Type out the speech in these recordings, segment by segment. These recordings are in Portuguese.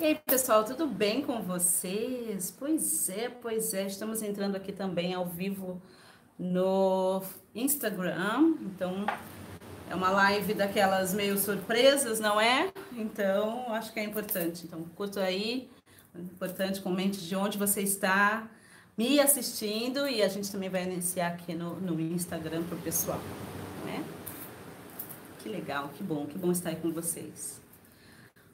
E aí, pessoal, tudo bem com vocês? Pois é, pois é, estamos entrando aqui também ao vivo no Instagram. Então, é uma live daquelas meio surpresas, não é? Então, acho que é importante. Então, curta aí, é importante, comente de onde você está me assistindo e a gente também vai iniciar aqui no, no Instagram para o pessoal, né? Que legal, que bom, que bom estar aí com vocês.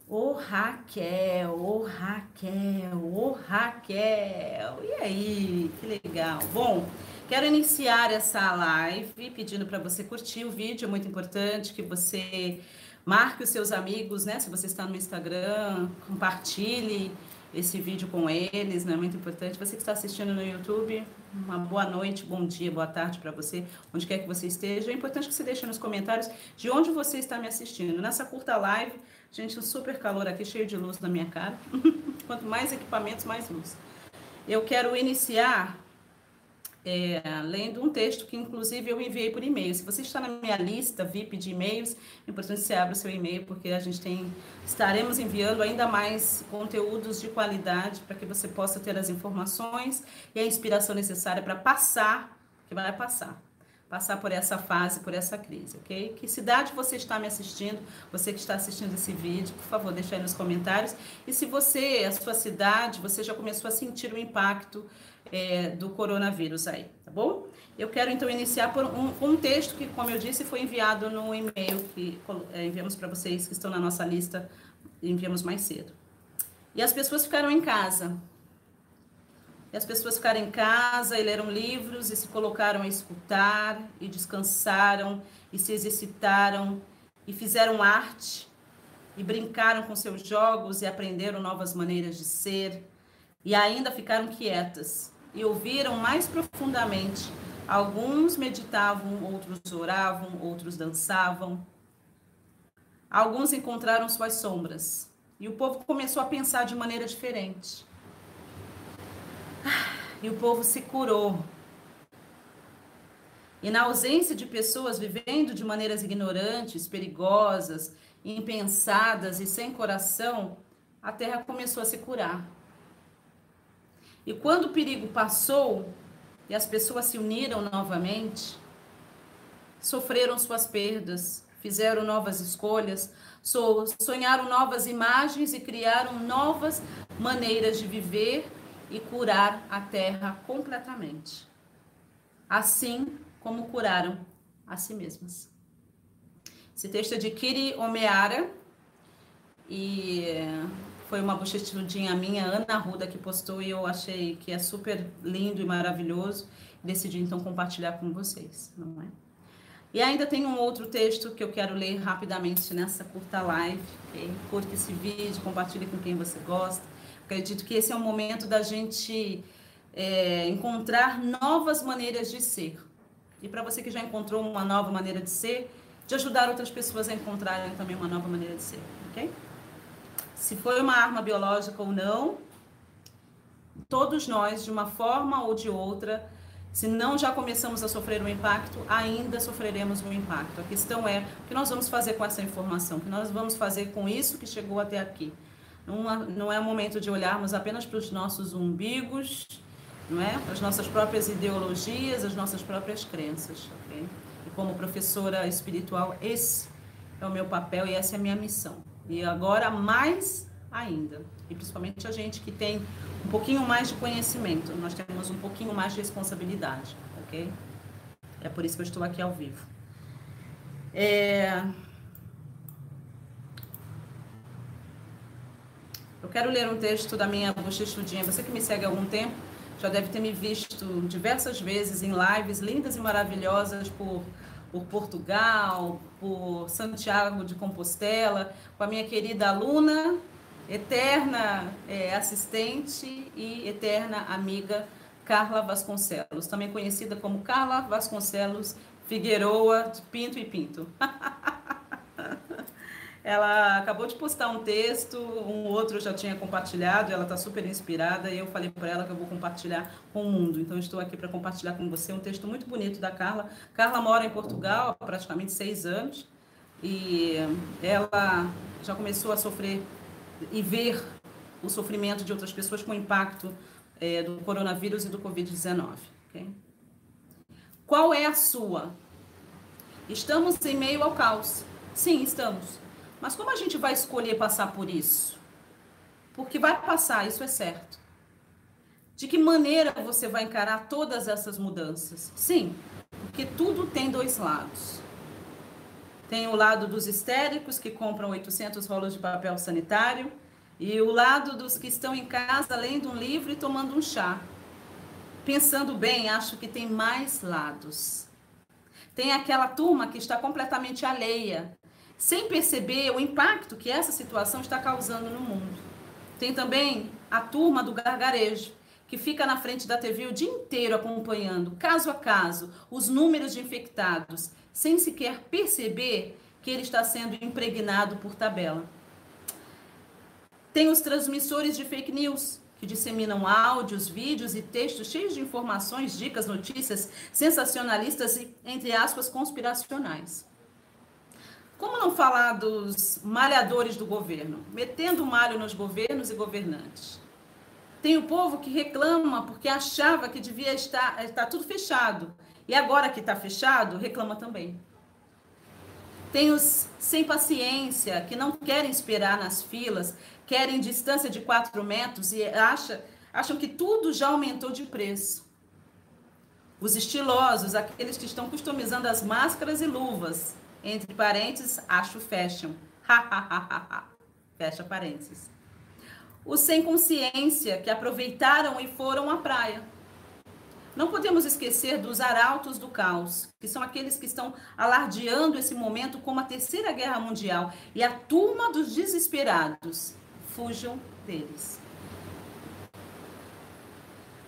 Ô Raquel, ô Raquel, ô Raquel. E aí, que legal. Bom, quero iniciar essa live pedindo para você curtir o vídeo, é muito importante que você marque os seus amigos, né? Se você está no Instagram, compartilhe esse vídeo com eles, né? Muito importante. Você que está assistindo no YouTube, uma boa noite, bom dia, boa tarde para você, onde quer que você esteja. É importante que você deixe nos comentários de onde você está me assistindo. Nessa curta live, gente, um super calor aqui, cheio de luz na minha cara. Quanto mais equipamentos, mais luz. Eu quero iniciar é, lendo um texto que, inclusive, eu enviei por e-mail. Se você está na minha lista VIP de e-mails, é importante que você abra o seu e-mail, porque a gente tem, estaremos enviando ainda mais conteúdos de qualidade para que você possa ter as informações e a inspiração necessária para passar, que vai passar, passar por essa fase, por essa crise, ok? Que cidade você está me assistindo? Você que está assistindo esse vídeo, por favor, deixa aí nos comentários. E se você, a sua cidade, você já começou a sentir o impacto é, do coronavírus aí, tá bom? Eu quero então iniciar por um, um texto que, como eu disse, foi enviado no e-mail que é, enviamos para vocês que estão na nossa lista, enviamos mais cedo. E as pessoas ficaram em casa. E as pessoas ficaram em casa e leram livros e se colocaram a escutar e descansaram e se exercitaram e fizeram arte e brincaram com seus jogos e aprenderam novas maneiras de ser e ainda ficaram quietas e ouviram mais profundamente. Alguns meditavam, outros oravam, outros dançavam. Alguns encontraram suas sombras. E o povo começou a pensar de maneira diferente. E o povo se curou. E na ausência de pessoas vivendo de maneiras ignorantes, perigosas, impensadas e sem coração, a terra começou a se curar. E quando o perigo passou e as pessoas se uniram novamente, sofreram suas perdas, fizeram novas escolhas, sonharam novas imagens e criaram novas maneiras de viver e curar a terra completamente. Assim como curaram a si mesmas. Esse texto é de Kiri Omeara e foi uma bochechudinha minha, Ana Ruda, que postou e eu achei que é super lindo e maravilhoso. Decidi então compartilhar com vocês, não é? E ainda tem um outro texto que eu quero ler rapidamente nessa curta live. Okay? Curta esse vídeo, compartilhe com quem você gosta. Acredito que esse é o momento da gente é, encontrar novas maneiras de ser. E para você que já encontrou uma nova maneira de ser, de ajudar outras pessoas a encontrarem também uma nova maneira de ser, ok? se foi uma arma biológica ou não, todos nós, de uma forma ou de outra, se não já começamos a sofrer um impacto, ainda sofreremos um impacto. A questão é o que nós vamos fazer com essa informação, o que nós vamos fazer com isso que chegou até aqui. Não, é o momento de olharmos apenas para os nossos umbigos, não é? As nossas próprias ideologias, as nossas próprias crenças? E como professora espiritual, esse é o meu papel e essa é a minha missão. E agora mais ainda. E principalmente a gente que tem um pouquinho mais de conhecimento, nós temos um pouquinho mais de responsabilidade, ok? É por isso que eu estou aqui ao vivo. É... Eu quero ler um texto da minha bochechudinha. Você que me segue há algum tempo já deve ter me visto diversas vezes em lives lindas e maravilhosas por por Portugal, por Santiago de Compostela, com a minha querida aluna, eterna é, assistente e eterna amiga Carla Vasconcelos, também conhecida como Carla Vasconcelos Figueroa de Pinto e Pinto. Ela acabou de postar um texto, um outro já tinha compartilhado, ela está super inspirada e eu falei para ela que eu vou compartilhar com o mundo. Então estou aqui para compartilhar com você um texto muito bonito da Carla. Carla mora em Portugal há praticamente seis anos e ela já começou a sofrer e ver o sofrimento de outras pessoas com o impacto é, do coronavírus e do Covid-19. Okay? Qual é a sua? Estamos em meio ao caos. Sim, estamos. Mas como a gente vai escolher passar por isso? Porque vai passar, isso é certo. De que maneira você vai encarar todas essas mudanças? Sim, porque tudo tem dois lados. Tem o lado dos histéricos que compram 800 rolos de papel sanitário e o lado dos que estão em casa lendo um livro e tomando um chá. Pensando bem, acho que tem mais lados. Tem aquela turma que está completamente alheia, sem perceber o impacto que essa situação está causando no mundo. Tem também a turma do gargarejo, que fica na frente da TV o dia inteiro acompanhando, caso a caso, os números de infectados, sem sequer perceber que ele está sendo impregnado por tabela. Tem os transmissores de fake news, que disseminam áudios, vídeos e textos cheios de informações, dicas, notícias sensacionalistas e, entre aspas, conspiracionais. Como não falar dos malhadores do governo, metendo malho nos governos e governantes? Tem o povo que reclama porque achava que devia estar, estar tudo fechado. E agora que está fechado, reclama também. Tem os sem paciência, que não querem esperar nas filas, querem distância de 4 metros e acha, acham que tudo já aumentou de preço. Os estilosos, aqueles que estão customizando as máscaras e luvas, entre parênteses, acho fashion. Fecha parênteses os sem consciência que aproveitaram e foram à praia. Não podemos esquecer dos arautos do caos, que são aqueles que estão alardeando esse momento como a Terceira Guerra Mundial e a turma dos desesperados. Fujam deles.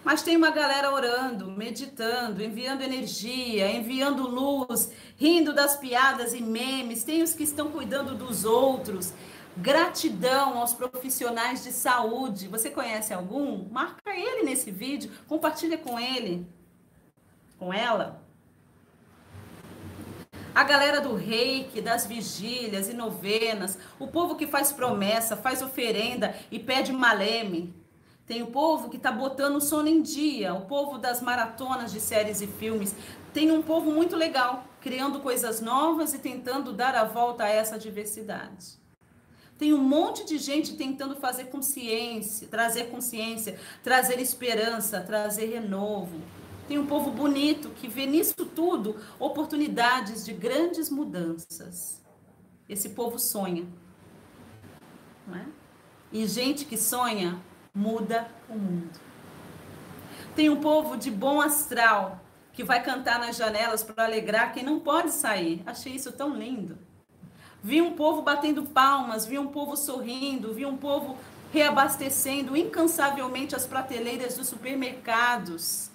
Mas tem uma galera orando, meditando, enviando energia, enviando luz, rindo das piadas e memes. Tem os que estão cuidando dos outros, Gratidão aos profissionais de saúde. Você conhece algum? Marca ele nesse vídeo, compartilha com ele, com ela. A galera do reiki, das vigílias e novenas, o povo que faz promessa, faz oferenda e pede maleme. Tem o povo que está botando o sono em dia, o povo das maratonas de séries e filmes. Tem um povo muito legal, criando coisas novas e tentando dar a volta a essa diversidade. Tem um monte de gente tentando fazer consciência, trazer consciência, trazer esperança, trazer renovo. Tem um povo bonito que vê nisso tudo oportunidades de grandes mudanças. Esse povo sonha. Não é? E gente que sonha muda o mundo. Tem um povo de bom astral que vai cantar nas janelas para alegrar quem não pode sair. Achei isso tão lindo. Vi um povo batendo palmas, vi um povo sorrindo, vi um povo reabastecendo incansavelmente as prateleiras dos supermercados.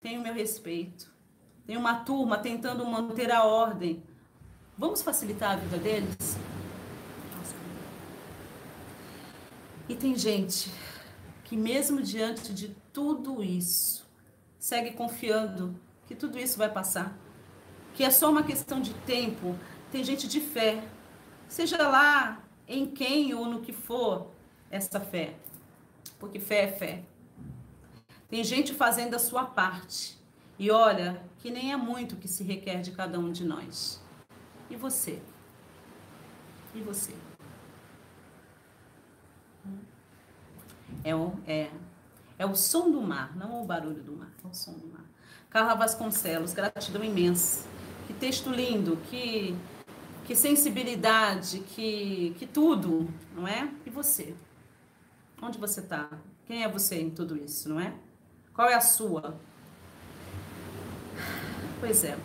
Tenho meu respeito. Tem uma turma tentando manter a ordem. Vamos facilitar a vida deles? E tem gente que, mesmo diante de tudo isso, segue confiando que tudo isso vai passar, que é só uma questão de tempo. Tem gente de fé Seja lá em quem ou no que for essa fé. Porque fé é fé. Tem gente fazendo a sua parte. E olha, que nem é muito que se requer de cada um de nós. E você? E você? É o, é, é o som do mar, não o barulho do mar, é o som do mar. Carla Vasconcelos, gratidão imensa. Que texto lindo, que que sensibilidade, que, que tudo, não é? E você? Onde você está? Quem é você em tudo isso, não é? Qual é a sua? Pois é,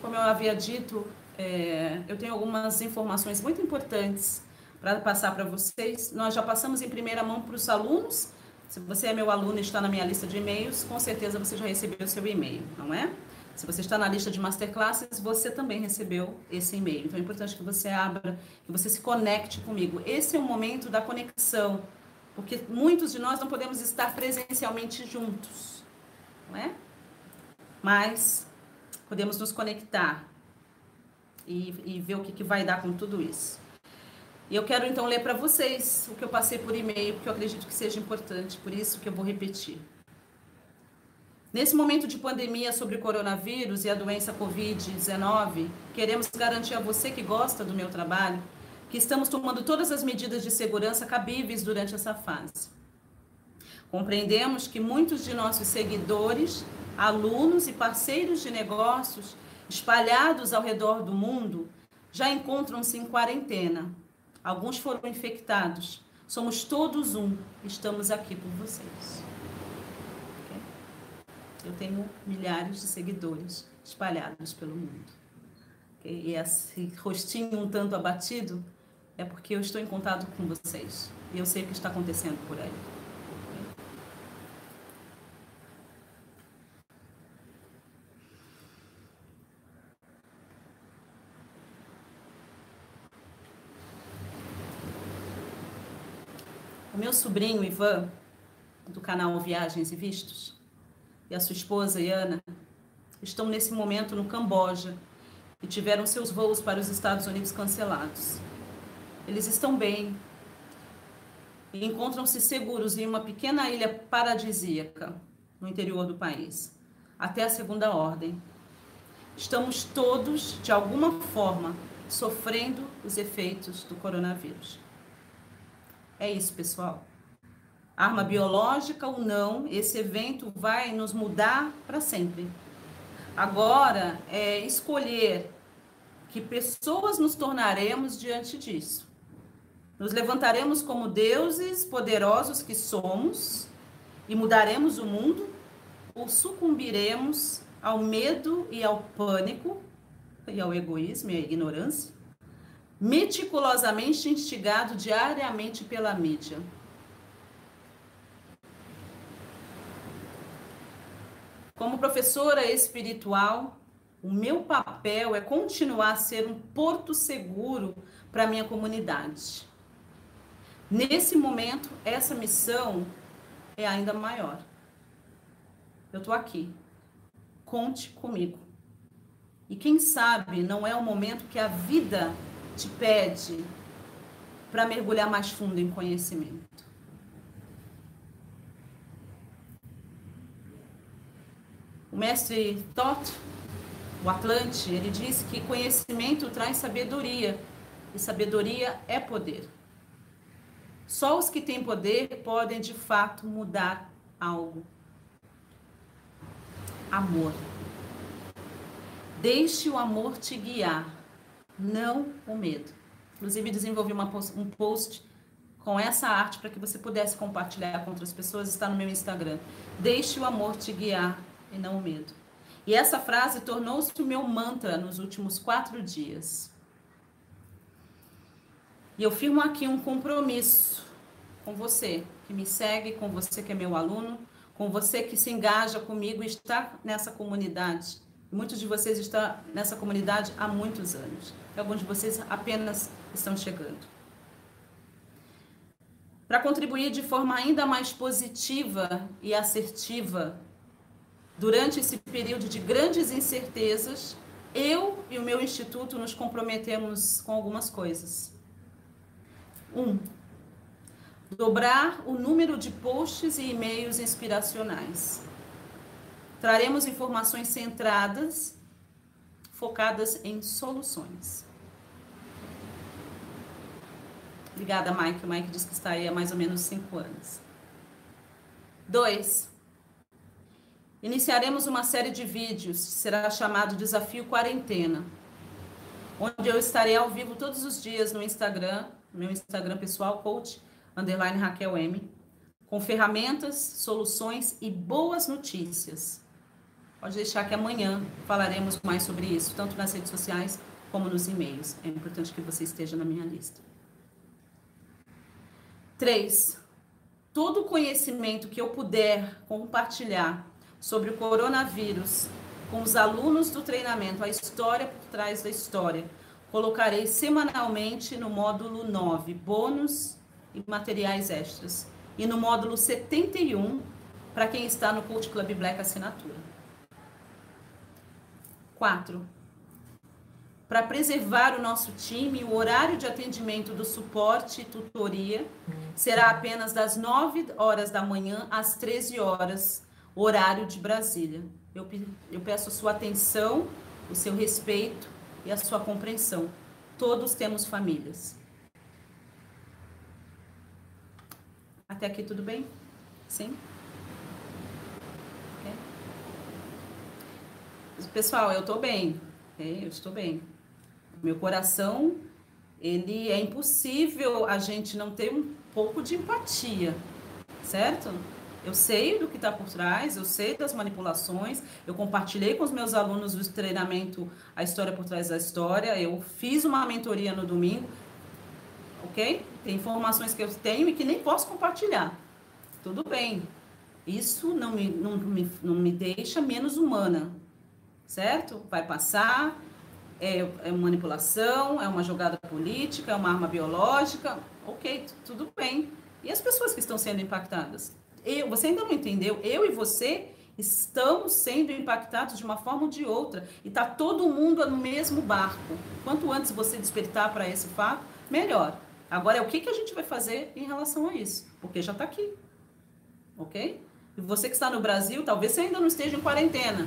como eu havia dito, é, eu tenho algumas informações muito importantes para passar para vocês. Nós já passamos em primeira mão para os alunos. Se você é meu aluno e está na minha lista de e-mails, com certeza você já recebeu o seu e-mail, não é? Se você está na lista de masterclasses, você também recebeu esse e-mail. Então é importante que você abra, que você se conecte comigo. Esse é o momento da conexão, porque muitos de nós não podemos estar presencialmente juntos, não é? Mas podemos nos conectar e, e ver o que, que vai dar com tudo isso. E eu quero então ler para vocês o que eu passei por e-mail, porque eu acredito que seja importante, por isso que eu vou repetir. Nesse momento de pandemia sobre o coronavírus e a doença Covid-19, queremos garantir a você que gosta do meu trabalho que estamos tomando todas as medidas de segurança cabíveis durante essa fase. Compreendemos que muitos de nossos seguidores, alunos e parceiros de negócios espalhados ao redor do mundo já encontram-se em quarentena. Alguns foram infectados. Somos todos um. Estamos aqui por vocês. Eu tenho milhares de seguidores espalhados pelo mundo. E esse rostinho um tanto abatido é porque eu estou em contato com vocês. E eu sei o que está acontecendo por aí. O meu sobrinho Ivan, do canal Viagens e Vistos, e a sua esposa Iana, estão nesse momento no Camboja e tiveram seus voos para os Estados Unidos cancelados. Eles estão bem e encontram-se seguros em uma pequena ilha paradisíaca no interior do país, até a segunda ordem. Estamos todos, de alguma forma, sofrendo os efeitos do coronavírus. É isso, pessoal. Arma biológica ou não, esse evento vai nos mudar para sempre. Agora é escolher que pessoas nos tornaremos diante disso. Nos levantaremos como deuses poderosos que somos e mudaremos o mundo, ou sucumbiremos ao medo e ao pânico e ao egoísmo e à ignorância, meticulosamente instigado diariamente pela mídia. Como professora espiritual, o meu papel é continuar a ser um porto seguro para a minha comunidade. Nesse momento, essa missão é ainda maior. Eu estou aqui. Conte comigo. E quem sabe não é o momento que a vida te pede para mergulhar mais fundo em conhecimento. O mestre Tot, o Atlante, ele diz que conhecimento traz sabedoria e sabedoria é poder. Só os que têm poder podem de fato mudar algo. Amor. Deixe o amor te guiar, não o medo. Inclusive, desenvolvi uma, um post com essa arte para que você pudesse compartilhar com outras pessoas. Está no meu Instagram. Deixe o amor te guiar e não o medo. E essa frase tornou-se o meu mantra nos últimos quatro dias. E eu firmo aqui um compromisso com você que me segue, com você que é meu aluno, com você que se engaja comigo e está nessa comunidade. Muitos de vocês estão nessa comunidade há muitos anos. E alguns de vocês apenas estão chegando. Para contribuir de forma ainda mais positiva e assertiva durante esse período de grandes incertezas, eu e o meu instituto nos comprometemos com algumas coisas. Um, dobrar o número de posts e e-mails inspiracionais. Traremos informações centradas, focadas em soluções. Obrigada, Mike. O Mike diz que está aí há mais ou menos cinco anos. Dois. Iniciaremos uma série de vídeos, será chamado Desafio Quarentena, onde eu estarei ao vivo todos os dias no Instagram, meu Instagram pessoal, coach underline Raquel M, com ferramentas, soluções e boas notícias. Pode deixar que amanhã falaremos mais sobre isso, tanto nas redes sociais como nos e-mails. É importante que você esteja na minha lista. 3. Todo conhecimento que eu puder compartilhar sobre o coronavírus com os alunos do treinamento, a história por trás da história, colocarei semanalmente no módulo 9, bônus e materiais extras. E no módulo 71, para quem está no Cult Club Black Assinatura. 4. para preservar o nosso time, o horário de atendimento do suporte e tutoria será apenas das 9 horas da manhã às 13 horas, horário de Brasília. Eu, eu peço a sua atenção, o seu respeito e a sua compreensão. Todos temos famílias. Até aqui tudo bem? Sim? Pessoal, eu estou bem. Okay? Eu estou bem. Meu coração, ele é impossível a gente não ter um pouco de empatia, certo? Eu sei do que está por trás, eu sei das manipulações, eu compartilhei com os meus alunos do treinamento A História por Trás da História, eu fiz uma mentoria no domingo, ok? Tem informações que eu tenho e que nem posso compartilhar. Tudo bem. Isso não me, não me, não me deixa menos humana, certo? Vai passar, é, é manipulação, é uma jogada política, é uma arma biológica, ok, tudo bem. E as pessoas que estão sendo impactadas? Eu, você ainda não entendeu? Eu e você estamos sendo impactados de uma forma ou de outra. E está todo mundo no mesmo barco. Quanto antes você despertar para esse fato, melhor. Agora é o que, que a gente vai fazer em relação a isso, porque já está aqui, ok? E você que está no Brasil, talvez você ainda não esteja em quarentena,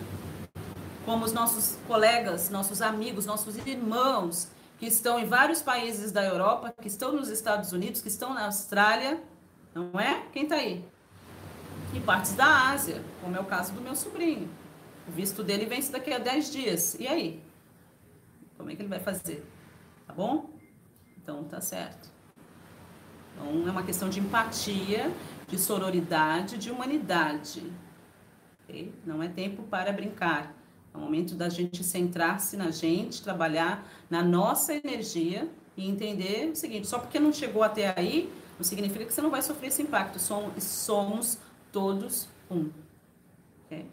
como os nossos colegas, nossos amigos, nossos irmãos que estão em vários países da Europa, que estão nos Estados Unidos, que estão na Austrália, não é? Quem está aí? E partes da Ásia, como é o caso do meu sobrinho. O visto dele vence daqui a 10 dias. E aí? Como é que ele vai fazer? Tá bom? Então tá certo. Então, é uma questão de empatia, de sororidade, de humanidade. Okay? Não é tempo para brincar. É o momento da gente centrar-se na gente, trabalhar na nossa energia e entender o seguinte: só porque não chegou até aí, não significa que você não vai sofrer esse impacto. Somos, somos todos um. Okay?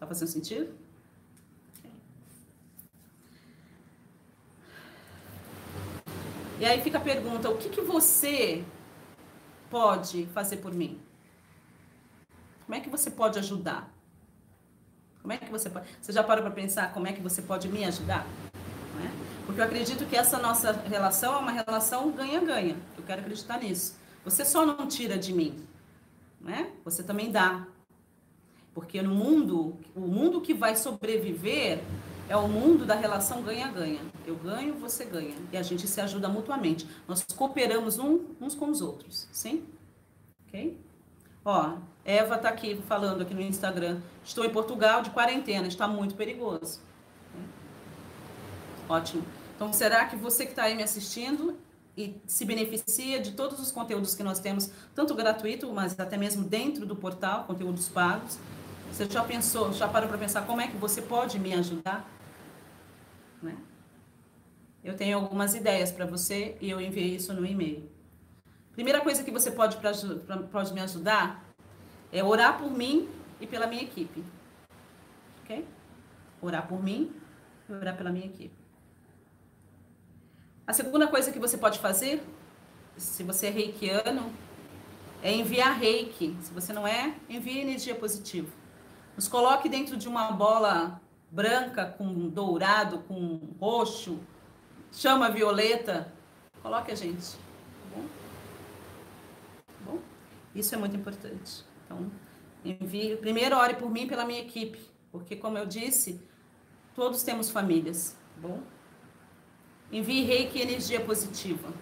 Tá fazendo sentido? E aí fica a pergunta: o que, que você pode fazer por mim? Como é que você pode ajudar? Como é que você pode? Você já parou para pensar como é que você pode me ajudar? É? Porque eu acredito que essa nossa relação é uma relação ganha-ganha. Eu quero acreditar nisso. Você só não tira de mim, né? Você também dá. Porque no mundo, o mundo que vai sobreviver é o mundo da relação ganha-ganha. Eu ganho, você ganha. E a gente se ajuda mutuamente. Nós cooperamos um, uns com os outros. Sim? Ok? Ó, Eva tá aqui falando aqui no Instagram. Estou em Portugal de quarentena. Está muito perigoso. Ótimo. Então, será que você que está aí me assistindo e se beneficia de todos os conteúdos que nós temos, tanto gratuito, mas até mesmo dentro do portal, conteúdos pagos, você já pensou, já parou para pensar como é que você pode me ajudar? Né? Eu tenho algumas ideias para você e eu enviei isso no e-mail. Primeira coisa que você pode, pra, pra, pode me ajudar é orar por mim e pela minha equipe. Ok? Orar por mim e orar pela minha equipe. A segunda coisa que você pode fazer, se você é reikiano, é enviar reiki. Se você não é, envie energia positiva. Nos coloque dentro de uma bola branca com dourado, com roxo, chama violeta, coloque a gente. Tá bom? Tá bom? Isso é muito importante. Então, envie, primeiro ore por mim e pela minha equipe, porque como eu disse, todos temos famílias, tá bom? Envie reiki energia positiva.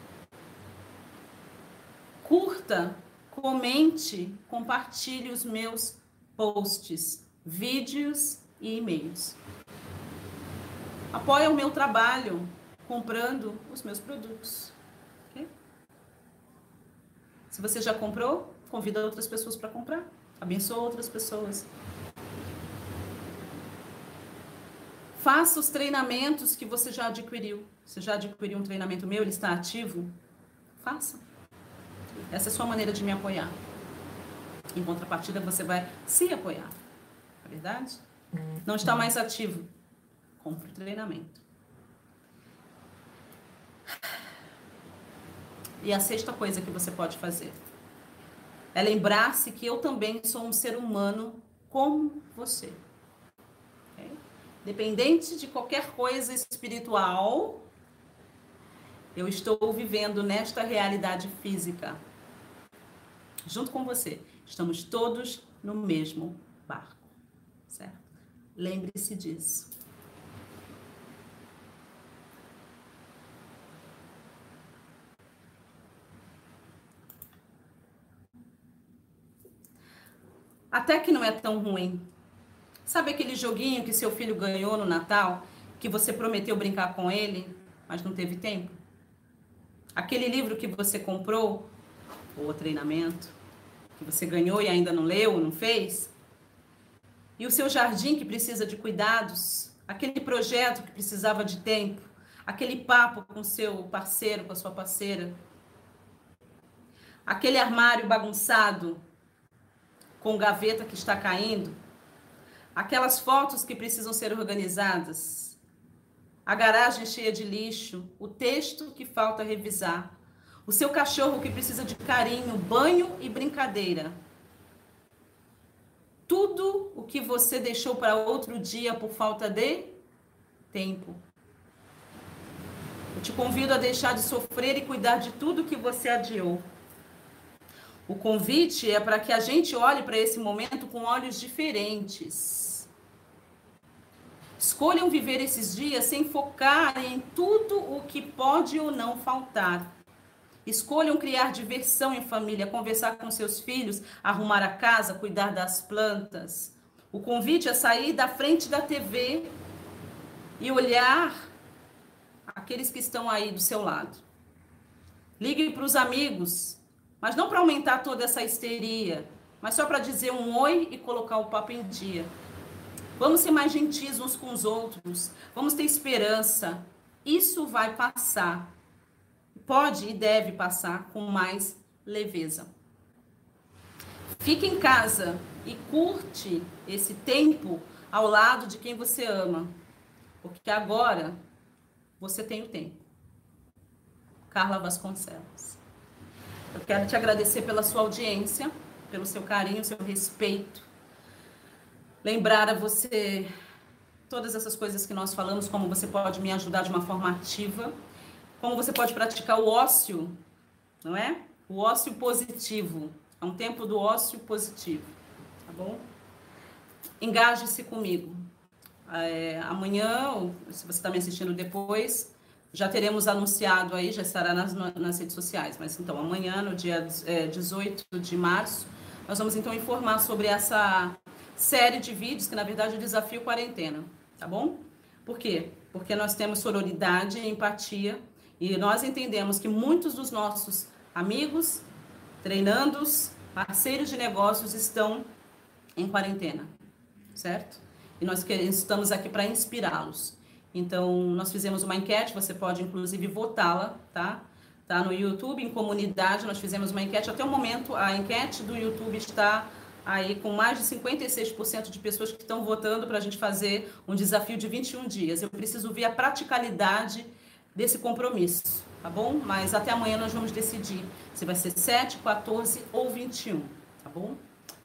Curta, comente, compartilhe os meus posts, vídeos e e-mails. Apoia o meu trabalho comprando os meus produtos. Okay? Se você já comprou, convida outras pessoas para comprar. Abençoa outras pessoas. Faça os treinamentos que você já adquiriu. Você já adquiriu um treinamento meu, ele está ativo? Faça. Essa é a sua maneira de me apoiar. Em contrapartida, você vai se apoiar. É verdade? Não está mais ativo. Compre o treinamento. E a sexta coisa que você pode fazer é lembrar-se que eu também sou um ser humano como você. Okay? Dependente de qualquer coisa espiritual, eu estou vivendo nesta realidade física. Junto com você. Estamos todos no mesmo barco. Certo? Lembre-se disso. Até que não é tão ruim. Sabe aquele joguinho que seu filho ganhou no Natal, que você prometeu brincar com ele, mas não teve tempo? Aquele livro que você comprou, ou treinamento, que você ganhou e ainda não leu, não fez? E o seu jardim que precisa de cuidados, aquele projeto que precisava de tempo, aquele papo com seu parceiro, com a sua parceira, aquele armário bagunçado com gaveta que está caindo, aquelas fotos que precisam ser organizadas, a garagem cheia de lixo, o texto que falta revisar, o seu cachorro que precisa de carinho, banho e brincadeira. Tudo o que você deixou para outro dia por falta de tempo. Eu te convido a deixar de sofrer e cuidar de tudo que você adiou. O convite é para que a gente olhe para esse momento com olhos diferentes. Escolham viver esses dias sem focar em tudo o que pode ou não faltar. Escolham criar diversão em família, conversar com seus filhos, arrumar a casa, cuidar das plantas. O convite é sair da frente da TV e olhar aqueles que estão aí do seu lado. Ligue para os amigos, mas não para aumentar toda essa histeria, mas só para dizer um oi e colocar o papo em dia. Vamos ser mais gentis uns com os outros. Vamos ter esperança. Isso vai passar. Pode e deve passar com mais leveza. Fique em casa e curte esse tempo ao lado de quem você ama. Porque agora você tem o tempo. Carla Vasconcelos. Eu quero te agradecer pela sua audiência, pelo seu carinho, seu respeito. Lembrar a você todas essas coisas que nós falamos, como você pode me ajudar de uma forma ativa, como você pode praticar o ócio, não é? O ócio positivo. É um tempo do ócio positivo, tá bom? Engaje-se comigo. É, amanhã, se você está me assistindo depois, já teremos anunciado aí, já estará nas, nas redes sociais. Mas então, amanhã, no dia é, 18 de março, nós vamos então informar sobre essa série de vídeos, que na verdade é o desafio quarentena, tá bom? Por quê? Porque nós temos sororidade e empatia e nós entendemos que muitos dos nossos amigos, treinandos, parceiros de negócios estão em quarentena, certo? E nós estamos aqui para inspirá-los. Então, nós fizemos uma enquete, você pode inclusive votá-la, tá? Tá no YouTube, em comunidade, nós fizemos uma enquete. Até o momento, a enquete do YouTube está aí com mais de 56% de pessoas que estão votando para a gente fazer um desafio de 21 dias. Eu preciso ver a praticalidade desse compromisso, tá bom? Mas até amanhã nós vamos decidir se vai ser 7, 14 ou 21, tá bom?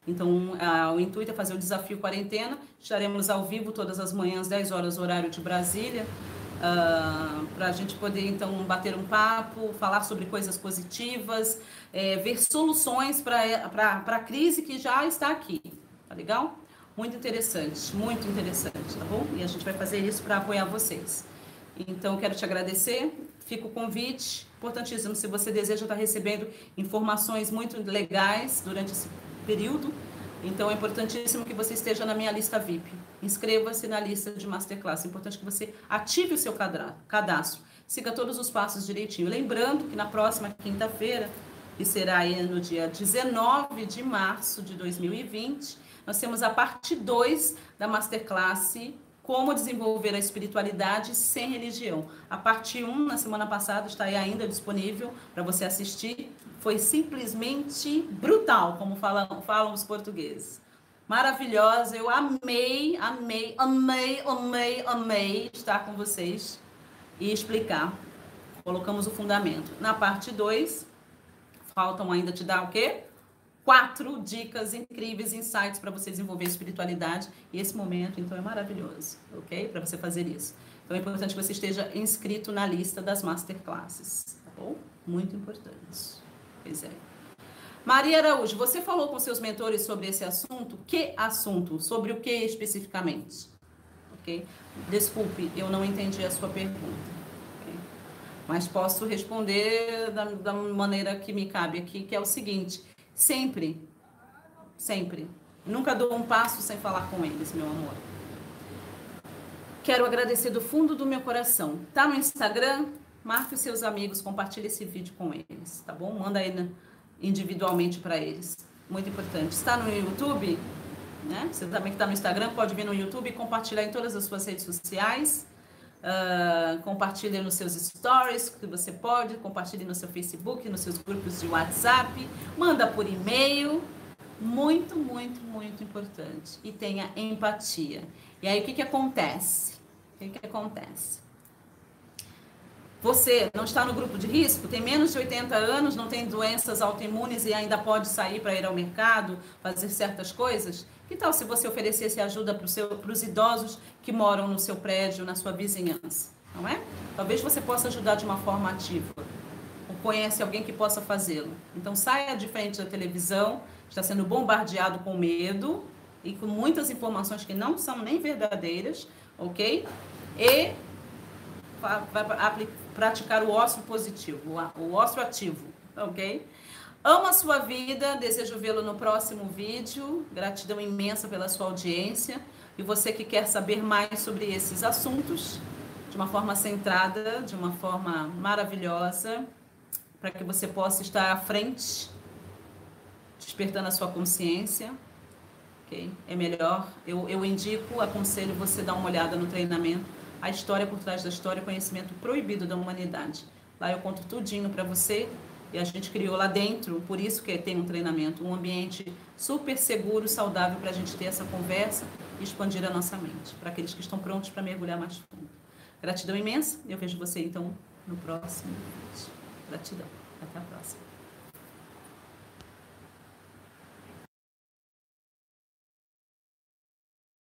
Então, o intuito é fazer o desafio quarentena. Estaremos ao vivo todas as manhãs, 10 horas, horário de Brasília, uh, ah, para a gente poder, então, bater um papo, falar sobre coisas positivas, é, ver soluções para a crise que já está aqui. Tá legal? Muito interessante, muito interessante, tá bom? E a gente vai fazer isso para apoiar vocês. Então, quero te agradecer. Fica o convite, importantíssimo, se você deseja estar recebendo informações muito legais durante esse período. Então é importantíssimo que você esteja na minha lista VIP. Inscreva-se na lista de Masterclass. É importante que você ative o seu cadastro. Siga todos os passos direitinho. Lembrando que na próxima quinta-feira, que será no dia 19 de março de 2020, nós temos a parte 2 da Masterclass como desenvolver a espiritualidade sem religião. A parte 1, na semana passada, está aí ainda disponível para você assistir. Foi simplesmente brutal, como falam, falam os portugueses. Maravilhosa, eu amei, amei, amei, amei, amei estar com vocês e explicar. Colocamos o fundamento. Na parte 2, faltam ainda te dar o quê? quatro dicas incríveis, insights para você desenvolver espiritualidade. E esse momento, então, é maravilhoso, ok? Para você fazer isso. Então, é importante que você esteja inscrito na lista das masterclasses, tá bom? Muito importante. Pois é. Maria Araújo, você falou com seus mentores sobre esse assunto? Que assunto? Sobre o que especificamente? Ok? Desculpe, eu não entendi a sua pergunta mas posso responder da, da maneira que me cabe aqui, que é o seguinte: sempre, sempre, nunca dou um passo sem falar com eles, meu amor. Quero agradecer do fundo do meu coração. Tá no Instagram? Marque os seus amigos, compartilhe esse vídeo com eles, tá bom? Manda aí individualmente para eles. Muito importante. Está no YouTube? Né? Você também que está no Instagram, pode vir no YouTube e compartilhar em todas as suas redes sociais. Uh, compartilhe nos seus stories, que você pode, compartilhe no seu Facebook, nos seus grupos de WhatsApp, manda por e-mail. Muito, muito, muito importante. E tenha empatia. E aí, o que, que acontece? O que, que acontece? Você não está no grupo de risco, tem menos de 80 anos, não tem doenças autoimunes e ainda pode sair para ir ao mercado, fazer certas coisas? Que tal se você oferecesse ajuda para os idosos que moram no seu prédio, na sua vizinhança? Não é? Talvez você possa ajudar de uma forma ativa. Ou conhece alguém que possa fazê-lo. Então saia de frente da televisão, está sendo bombardeado com medo e com muitas informações que não são nem verdadeiras, ok? E vai praticar o ócio positivo, o ócio ativo, ok? Amo a sua vida, desejo vê-lo no próximo vídeo. Gratidão imensa pela sua audiência. E você que quer saber mais sobre esses assuntos, de uma forma centrada, de uma forma maravilhosa, para que você possa estar à frente, despertando a sua consciência. Okay? É melhor, eu, eu indico, aconselho você dar uma olhada no treinamento, a história por trás da história, conhecimento proibido da humanidade. Lá eu conto tudinho para você e a gente criou lá dentro, por isso que tem um treinamento, um ambiente super seguro, saudável para a gente ter essa conversa e expandir a nossa mente, para aqueles que estão prontos para mergulhar mais fundo. Gratidão imensa, eu vejo você então no próximo vídeo. Gratidão. Até a próxima.